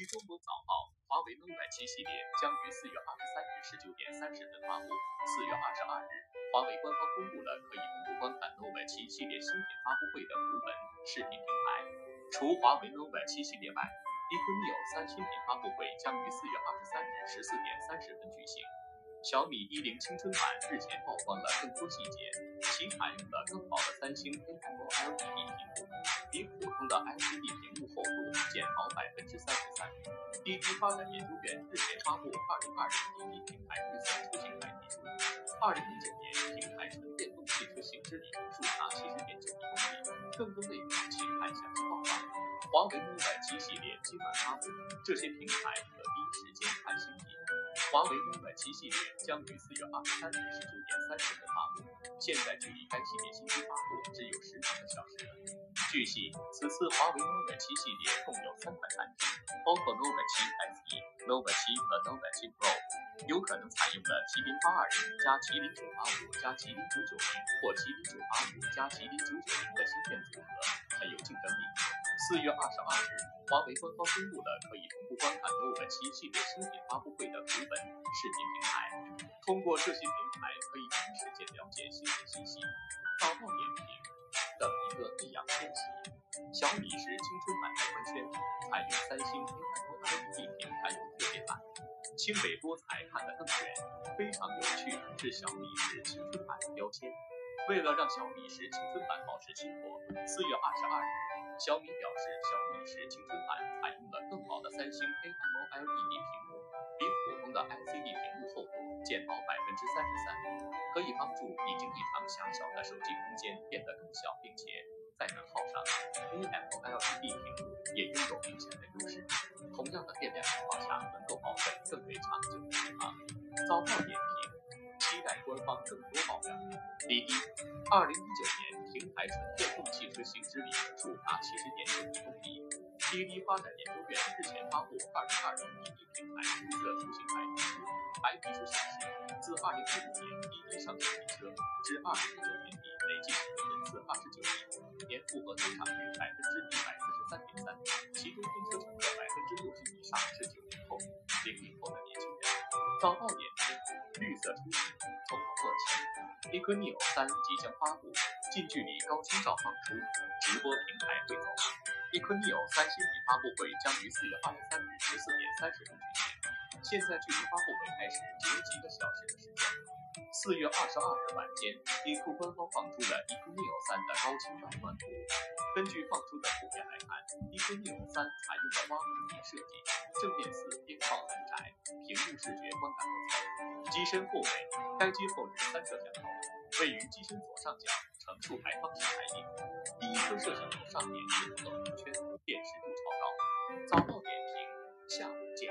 据中国早报，华为 Nova 7系列将于四月二十三日十九点三十分发布。四月二十二日，华为官方公布了可以同步观看 Nova 7系列新品发布会的图文视频平台。除华为 Nova 7系列外，eQNEO 三新品发布会将于四月二十三日十四点三十分举行。小米一零青春版日前曝光了更多细节，其采用了更好的三星 AMOLED 屏幕，的 LCD 屏幕厚度减薄百分之三十三。滴滴发展研究院日前发布《二零二零滴滴平台绿色出行白皮书》，二零一九年平台纯电动汽车行驶里程数达七十点九一公里。更多内容请看详细报道。华为 Nova 7系列今晚发布，这些平台可第一时间看新品。华为 Nova 7系列将于四月二十三日十九点三十分发布，现在距离该系列新机发布只有十几个小时了。据悉，此次华为 Nova 7系列共有三款产品，包括 Nova 7 SE、Nova 7和 Nova 7 Pro，有可能采用的麒麟八二零加麒麟九八五加麒麟九九零或麒麟九八五加麒麟九九零的芯片组合，很有竞争力。四月二十二日，华为官方公布了可以同步观看 Nova 7系列新品发布会的图文视频平台，通过这些平台可以第一时间了解新品信息。早报点评。易烊千玺，小米十青春版的官宣，采用三星 AMOLED 屏还有特别版，清北多彩看得更远，非常有趣是小米十青春版的标签。为了让小米十青春版保持亲活，四月二十二日，小米表示小米十青春版采用了更好的三星 AMOLED 屏幕，比普通的 LCD 减薄百分之三十三。可以帮助已经异常狭小的手机空间变得更小，并且在能耗上，AMOLED 屏幕也拥有明显的优势。同样的电量情况下，能够保证更为长久的续航。早报点评：期待官方更多爆料。第一，二零一九年平台纯电动汽车行驶里程数达七十点九一公里。滴滴发展研究院日前发布《二零二零滴滴平台绿色出行白》，白皮书显示，自二零一五年滴滴上线提车至二零一九年底，累计使用人次二十九亿，年复合增长率百分之一百四十三点三，其中订车乘客百分之六十以上是九零后、零零后的年轻人。早报点评：绿色出行从何做起？eQNEO 三即将发布，近距离高清照放出，直播平台会走吗？eQNEO 三新品发布会将于四月二十三日十四点三十分举行，现在距离发布会开始只有几个小时的时间。四月二十二日晚间，e q 官方放出了 eQNEO 三的高清外观图。根据放出的图片来看，eQNEO 三采用了挖孔屏设计，正面四边框很窄，屏幕视觉观感不错。机身后背，该机后置三摄像头，位于机身左上角。呈竖排方式排列，第一颗摄像头上面是个红圈，辨识度超高。早报点评，下午见